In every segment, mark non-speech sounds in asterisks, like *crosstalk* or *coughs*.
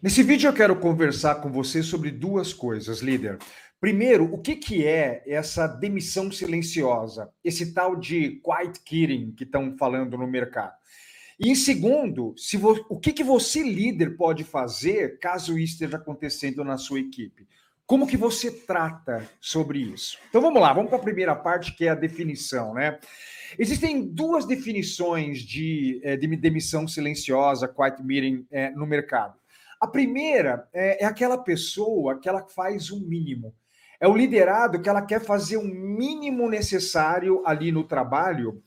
Nesse vídeo eu quero conversar com você sobre duas coisas, líder. Primeiro, o que, que é essa demissão silenciosa, esse tal de quiet quitting que estão falando no mercado? E em segundo, se vo, o que, que você, líder, pode fazer caso isso esteja acontecendo na sua equipe? Como que você trata sobre isso? Então vamos lá, vamos para a primeira parte, que é a definição, né? Existem duas definições de, eh, de demissão silenciosa, quiet meeting, é, no mercado. A primeira é, é aquela pessoa que ela faz o mínimo. É o liderado que ela quer fazer o mínimo necessário ali no trabalho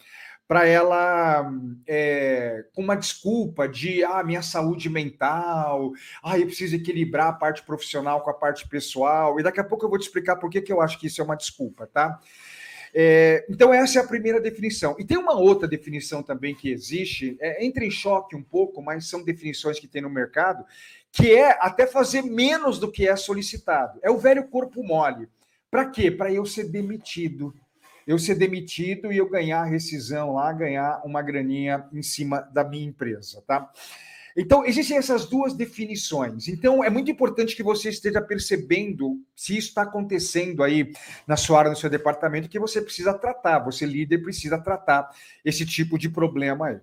para ela, é, com uma desculpa de ah, minha saúde mental, ah, eu preciso equilibrar a parte profissional com a parte pessoal, e daqui a pouco eu vou te explicar por que, que eu acho que isso é uma desculpa, tá? É, então, essa é a primeira definição. E tem uma outra definição também que existe, é, entra em choque um pouco, mas são definições que tem no mercado, que é até fazer menos do que é solicitado. É o velho corpo mole. Para quê? Para eu ser demitido eu ser demitido e eu ganhar a rescisão lá, ganhar uma graninha em cima da minha empresa, tá? Então, existem essas duas definições. Então, é muito importante que você esteja percebendo se isso está acontecendo aí na sua área, no seu departamento, que você precisa tratar, você, líder, precisa tratar esse tipo de problema aí.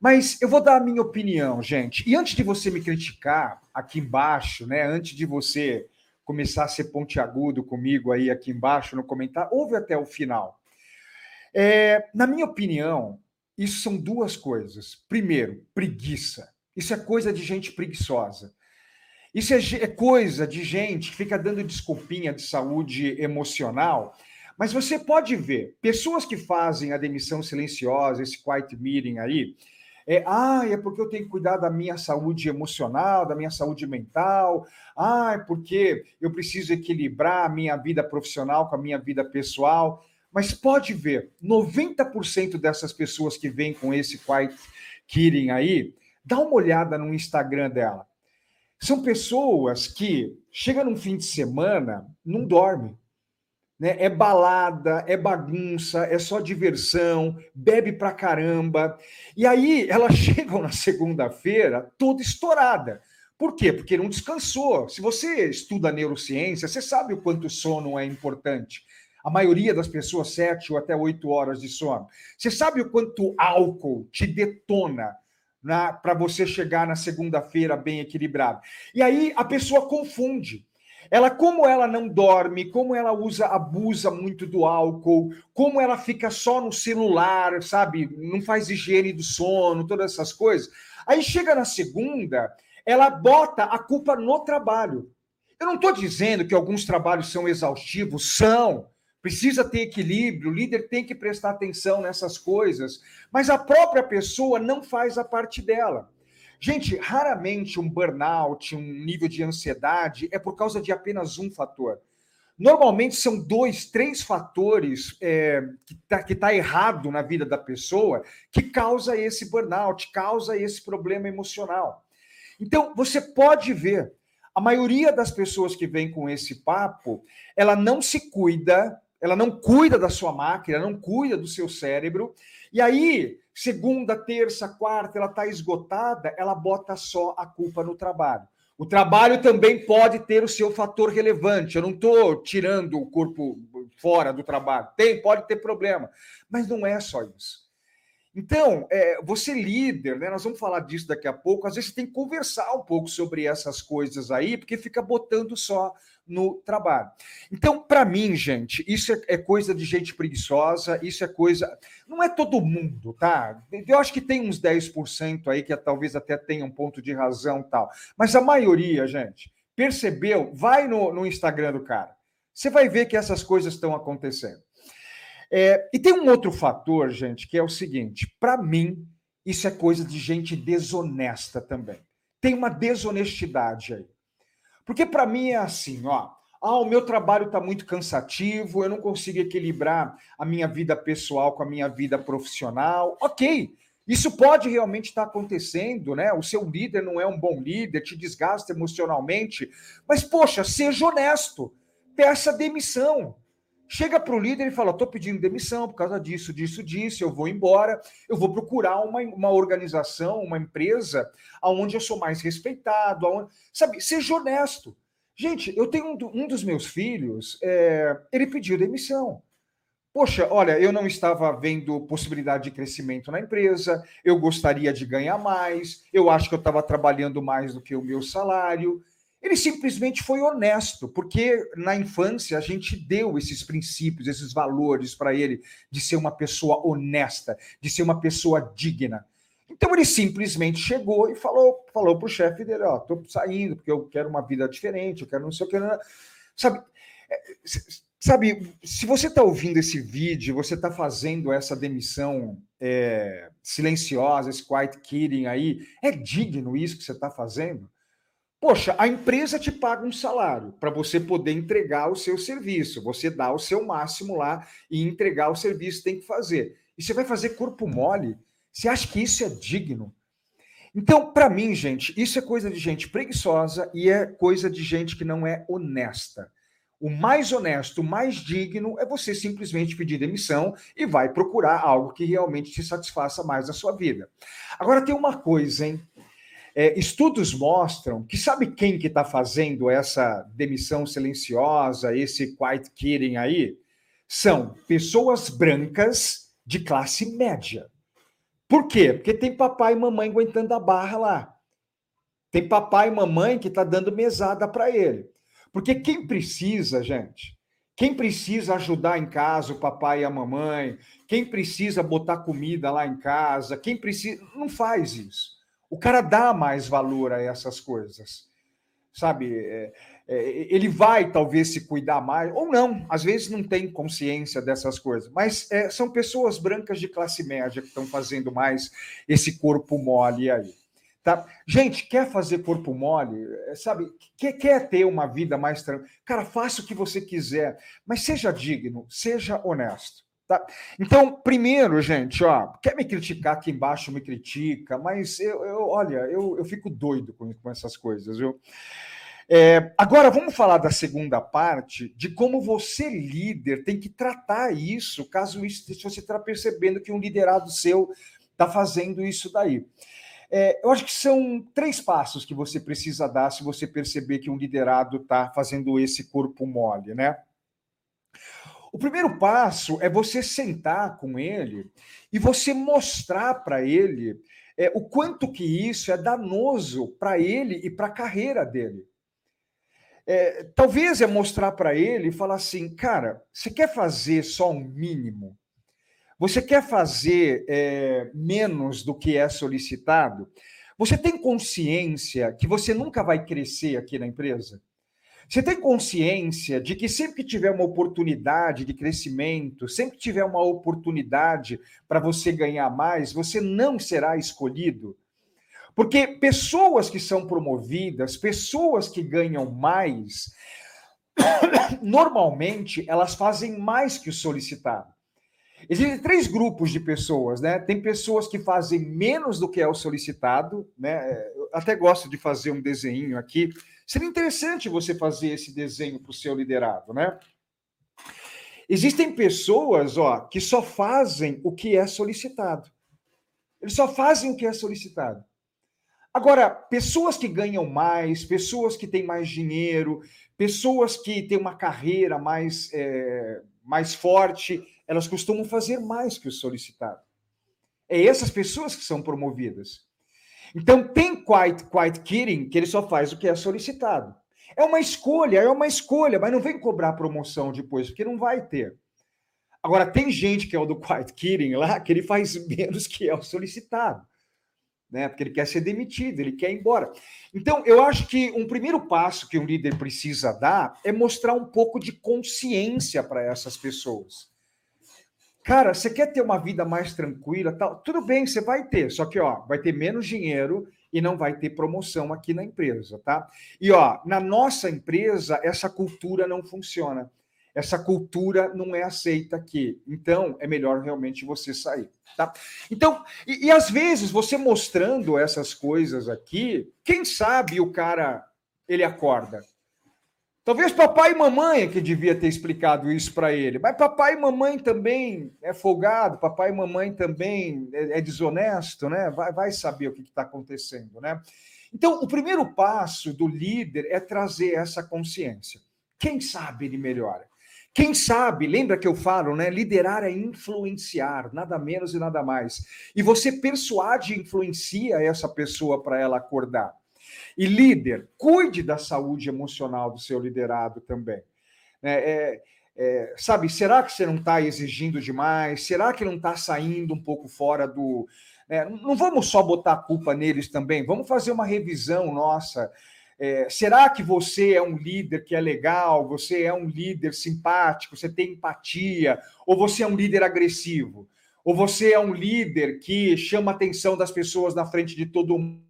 Mas eu vou dar a minha opinião, gente. E antes de você me criticar aqui embaixo, né? Antes de você começar a ser pontiagudo comigo aí aqui embaixo no comentário, ouve até o final. É, na minha opinião, isso são duas coisas. Primeiro, preguiça. Isso é coisa de gente preguiçosa. Isso é, é coisa de gente que fica dando desculpinha de saúde emocional. Mas você pode ver pessoas que fazem a demissão silenciosa, esse quiet meeting aí, é, ah, é porque eu tenho que cuidar da minha saúde emocional, da minha saúde mental. Ah, é porque eu preciso equilibrar a minha vida profissional com a minha vida pessoal. Mas pode ver, 90% dessas pessoas que vêm com esse quiet quitting aí, dá uma olhada no Instagram dela. São pessoas que chegam num fim de semana, não dormem né? É balada, é bagunça, é só diversão, bebe pra caramba. E aí elas *laughs* chegam na segunda-feira toda estourada. Por quê? Porque não descansou. Se você estuda neurociência, você sabe o quanto o sono é importante. A maioria das pessoas, sete ou até oito horas de sono. Você sabe o quanto álcool te detona para você chegar na segunda-feira bem equilibrado. E aí a pessoa confunde. Ela, como ela não dorme, como ela usa, abusa muito do álcool, como ela fica só no celular, sabe? Não faz higiene do sono, todas essas coisas. Aí chega na segunda, ela bota a culpa no trabalho. Eu não estou dizendo que alguns trabalhos são exaustivos, são. Precisa ter equilíbrio, o líder tem que prestar atenção nessas coisas, mas a própria pessoa não faz a parte dela. Gente, raramente um burnout, um nível de ansiedade é por causa de apenas um fator. Normalmente são dois, três fatores é, que está tá errado na vida da pessoa que causa esse burnout, causa esse problema emocional. Então, você pode ver, a maioria das pessoas que vem com esse papo, ela não se cuida, ela não cuida da sua máquina, não cuida do seu cérebro, e aí segunda, terça, quarta, ela está esgotada, ela bota só a culpa no trabalho. O trabalho também pode ter o seu fator relevante. Eu não estou tirando o corpo fora do trabalho. Tem, pode ter problema. Mas não é só isso. Então, é, você líder, né? Nós vamos falar disso daqui a pouco. Às vezes você tem que conversar um pouco sobre essas coisas aí, porque fica botando só no trabalho. Então, para mim, gente, isso é, é, coisa de gente preguiçosa, isso é coisa. Não é todo mundo, tá? Eu acho que tem uns 10% aí que talvez até tenha um ponto de razão tal. Mas a maioria, gente, percebeu? Vai no, no Instagram do cara. Você vai ver que essas coisas estão acontecendo. É, e tem um outro fator, gente, que é o seguinte: para mim, isso é coisa de gente desonesta também. Tem uma desonestidade aí. Porque para mim é assim, ó. Ah, o meu trabalho está muito cansativo, eu não consigo equilibrar a minha vida pessoal com a minha vida profissional. Ok, isso pode realmente estar tá acontecendo, né? O seu líder não é um bom líder, te desgasta emocionalmente, mas poxa, seja honesto, peça demissão. Chega para o líder e fala: estou pedindo demissão por causa disso, disso, disso, eu vou embora, eu vou procurar uma, uma organização, uma empresa onde eu sou mais respeitado, aonde... sabe, seja honesto. Gente, eu tenho um, um dos meus filhos, é, ele pediu demissão. Poxa, olha, eu não estava vendo possibilidade de crescimento na empresa, eu gostaria de ganhar mais, eu acho que eu estava trabalhando mais do que o meu salário. Ele simplesmente foi honesto, porque na infância a gente deu esses princípios, esses valores para ele de ser uma pessoa honesta, de ser uma pessoa digna. Então ele simplesmente chegou e falou, falou para o chefe dele, ó, estou saindo porque eu quero uma vida diferente, eu quero não sei o que, sabe? É, sabe, se você está ouvindo esse vídeo, você está fazendo essa demissão é, silenciosa, esse quiet quitting aí, é digno isso que você está fazendo? Poxa, a empresa te paga um salário para você poder entregar o seu serviço. Você dá o seu máximo lá e entregar o serviço tem que fazer. E você vai fazer corpo mole? Você acha que isso é digno? Então, para mim, gente, isso é coisa de gente preguiçosa e é coisa de gente que não é honesta. O mais honesto, o mais digno é você simplesmente pedir demissão e vai procurar algo que realmente te satisfaça mais na sua vida. Agora tem uma coisa, hein? É, estudos mostram que sabe quem que está fazendo essa demissão silenciosa, esse quiet quitting aí? São pessoas brancas de classe média. Por quê? Porque tem papai e mamãe aguentando a barra lá. Tem papai e mamãe que está dando mesada para ele. Porque quem precisa, gente, quem precisa ajudar em casa o papai e a mamãe, quem precisa botar comida lá em casa, quem precisa. Não faz isso o cara dá mais valor a essas coisas, sabe? É, é, ele vai talvez se cuidar mais, ou não, às vezes não tem consciência dessas coisas, mas é, são pessoas brancas de classe média que estão fazendo mais esse corpo mole aí. Tá? Gente, quer fazer corpo mole, é, sabe? Quer, quer ter uma vida mais tranquila? Cara, faça o que você quiser, mas seja digno, seja honesto. Tá? Então, primeiro, gente, ó, quer me criticar aqui embaixo, me critica, mas eu, eu olha, eu, eu fico doido com, com essas coisas, viu? É, agora, vamos falar da segunda parte, de como você, líder, tem que tratar isso, caso isso, se você está percebendo que um liderado seu está fazendo isso daí. É, eu acho que são três passos que você precisa dar se você perceber que um liderado está fazendo esse corpo mole, né? O primeiro passo é você sentar com ele e você mostrar para ele é, o quanto que isso é danoso para ele e para a carreira dele. É, talvez é mostrar para ele e falar assim, cara, você quer fazer só um mínimo? Você quer fazer é, menos do que é solicitado? Você tem consciência que você nunca vai crescer aqui na empresa? Você tem consciência de que sempre que tiver uma oportunidade de crescimento, sempre que tiver uma oportunidade para você ganhar mais, você não será escolhido? Porque pessoas que são promovidas, pessoas que ganham mais, *coughs* normalmente elas fazem mais que o solicitado. Existem três grupos de pessoas, né? Tem pessoas que fazem menos do que é o solicitado, né? Eu até gosto de fazer um desenho aqui Seria interessante você fazer esse desenho para o seu liderado, né? Existem pessoas, ó, que só fazem o que é solicitado. Eles só fazem o que é solicitado. Agora, pessoas que ganham mais, pessoas que têm mais dinheiro, pessoas que têm uma carreira mais, é, mais forte, elas costumam fazer mais que o solicitado. É essas pessoas que são promovidas. Então, tem quiet, quiet quitting que ele só faz o que é solicitado. É uma escolha, é uma escolha, mas não vem cobrar promoção depois, porque não vai ter. Agora, tem gente que é o do quiet quitting lá, que ele faz menos que é o solicitado, né? Porque ele quer ser demitido, ele quer ir embora. Então, eu acho que um primeiro passo que um líder precisa dar é mostrar um pouco de consciência para essas pessoas. Cara, você quer ter uma vida mais tranquila, tal? Tudo bem, você vai ter, só que ó, vai ter menos dinheiro e não vai ter promoção aqui na empresa, tá? E ó, na nossa empresa essa cultura não funciona. Essa cultura não é aceita aqui. Então, é melhor realmente você sair, tá? Então, e, e às vezes você mostrando essas coisas aqui, quem sabe o cara ele acorda. Talvez papai e mamãe é que devia ter explicado isso para ele, mas papai e mamãe também é folgado, papai e mamãe também é, é desonesto, né? Vai, vai saber o que está acontecendo, né? Então, o primeiro passo do líder é trazer essa consciência. Quem sabe ele melhora. Quem sabe, lembra que eu falo, né? Liderar é influenciar, nada menos e nada mais. E você persuade e influencia essa pessoa para ela acordar. E líder, cuide da saúde emocional do seu liderado também. É, é, é, sabe, será que você não está exigindo demais? Será que não está saindo um pouco fora do. É, não vamos só botar a culpa neles também, vamos fazer uma revisão nossa é, será que você é um líder que é legal? Você é um líder simpático? Você tem empatia? Ou você é um líder agressivo? Ou você é um líder que chama a atenção das pessoas na frente de todo mundo?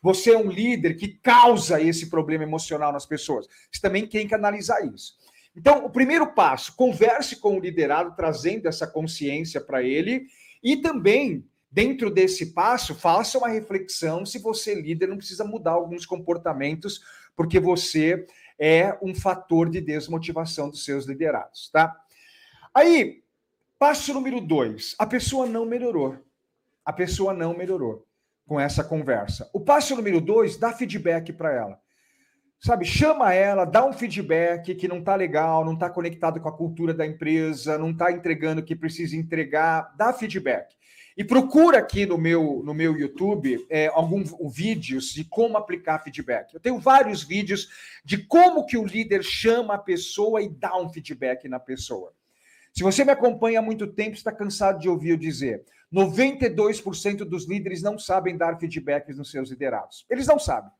Você é um líder que causa esse problema emocional nas pessoas? Você também tem que analisar isso. Então, o primeiro passo, converse com o liderado, trazendo essa consciência para ele e também dentro desse passo, faça uma reflexão se você, líder, não precisa mudar alguns comportamentos, porque você é um fator de desmotivação dos seus liderados, tá? Aí, passo número dois: a pessoa não melhorou. A pessoa não melhorou com essa conversa. O passo número dois, dá feedback para ela. Sabe, chama ela, dá um feedback que não está legal, não está conectado com a cultura da empresa, não está entregando o que precisa entregar, dá feedback. E procura aqui no meu, no meu YouTube é, alguns vídeos de como aplicar feedback. Eu tenho vários vídeos de como que o líder chama a pessoa e dá um feedback na pessoa. Se você me acompanha há muito tempo, está cansado de ouvir eu dizer: 92% dos líderes não sabem dar feedbacks nos seus liderados. Eles não sabem.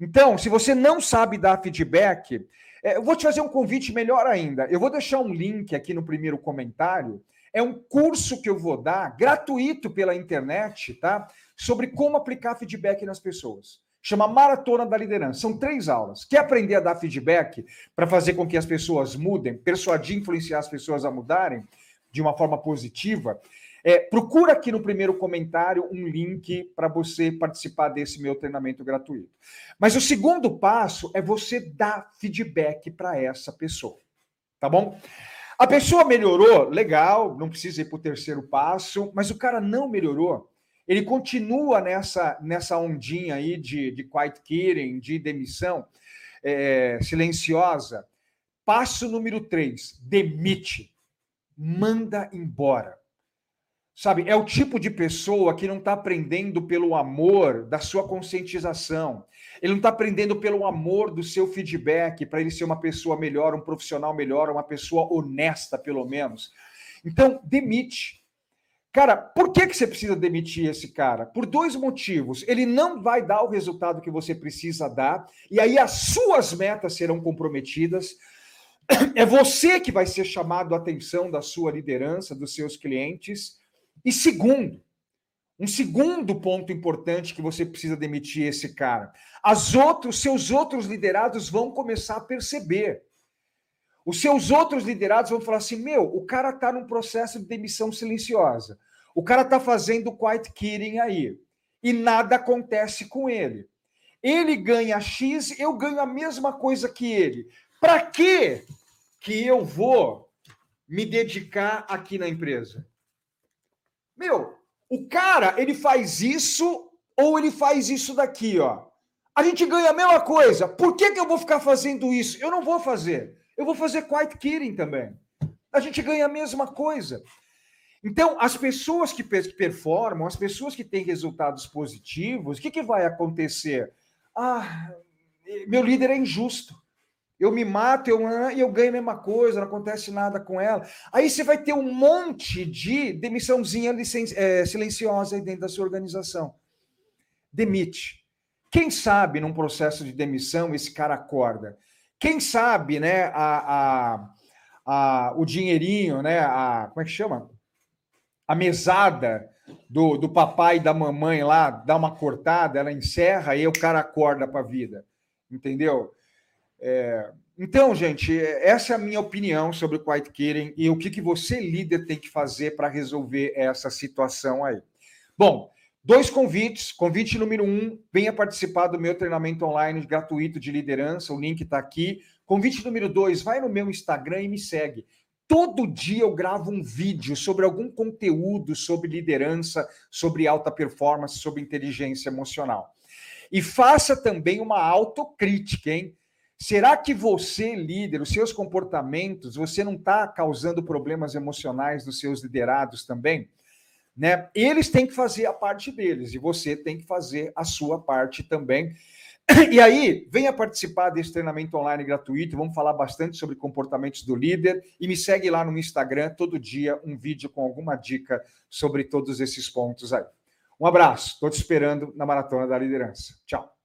Então, se você não sabe dar feedback, é, eu vou te fazer um convite melhor ainda. Eu vou deixar um link aqui no primeiro comentário é um curso que eu vou dar gratuito pela internet, tá? Sobre como aplicar feedback nas pessoas. Chama Maratona da Liderança. São três aulas. Quer aprender a dar feedback para fazer com que as pessoas mudem, persuadir, influenciar as pessoas a mudarem de uma forma positiva? É, procura aqui no primeiro comentário um link para você participar desse meu treinamento gratuito. Mas o segundo passo é você dar feedback para essa pessoa. Tá bom? A pessoa melhorou, legal, não precisa ir para o terceiro passo, mas o cara não melhorou. Ele continua nessa, nessa ondinha aí de, de quiet quitting, de demissão é, silenciosa. Passo número três: demite. Manda embora. Sabe, é o tipo de pessoa que não está aprendendo pelo amor da sua conscientização. Ele não está aprendendo pelo amor do seu feedback para ele ser uma pessoa melhor, um profissional melhor, uma pessoa honesta, pelo menos. Então, demite. Cara, por que, que você precisa demitir esse cara? Por dois motivos. Ele não vai dar o resultado que você precisa dar, e aí as suas metas serão comprometidas. É você que vai ser chamado a atenção da sua liderança, dos seus clientes. E segundo, um segundo ponto importante que você precisa demitir esse cara. As outros, seus outros liderados vão começar a perceber. Os seus outros liderados vão falar assim: meu, o cara está num processo de demissão silenciosa. O cara está fazendo quiet quitting aí. E nada acontece com ele. Ele ganha X, eu ganho a mesma coisa que ele. Para que que eu vou me dedicar aqui na empresa? Meu, o cara, ele faz isso ou ele faz isso daqui, ó. A gente ganha a mesma coisa. Por que, que eu vou ficar fazendo isso? Eu não vou fazer. Eu vou fazer quiet quitting também. A gente ganha a mesma coisa. Então, as pessoas que performam, as pessoas que têm resultados positivos, o que, que vai acontecer? Ah, meu líder é injusto. Eu me mato eu, ah, e eu ganho a mesma coisa, não acontece nada com ela. Aí você vai ter um monte de demissãozinha é, silenciosa aí dentro da sua organização. Demite. Quem sabe num processo de demissão esse cara acorda? Quem sabe, né, a, a, a, o dinheirinho, né, a, como é que chama? A mesada do, do papai e da mamãe lá dá uma cortada, ela encerra e o cara acorda para a vida. Entendeu? É, então, gente, essa é a minha opinião sobre o quiet quitting e o que, que você, líder, tem que fazer para resolver essa situação aí. Bom, Dois convites. Convite número um: venha participar do meu treinamento online gratuito de liderança. O link está aqui. Convite número dois: vai no meu Instagram e me segue. Todo dia eu gravo um vídeo sobre algum conteúdo sobre liderança, sobre alta performance, sobre inteligência emocional. E faça também uma autocrítica, hein? Será que você, líder, os seus comportamentos, você não está causando problemas emocionais dos seus liderados também? Né? Eles têm que fazer a parte deles e você tem que fazer a sua parte também. *coughs* E aí, venha participar desse treinamento online gratuito. Vamos falar bastante sobre comportamentos do líder. E me segue lá no Instagram, todo dia, um vídeo com alguma dica sobre todos esses pontos aí. Um abraço, estou te esperando na Maratona da Liderança. Tchau.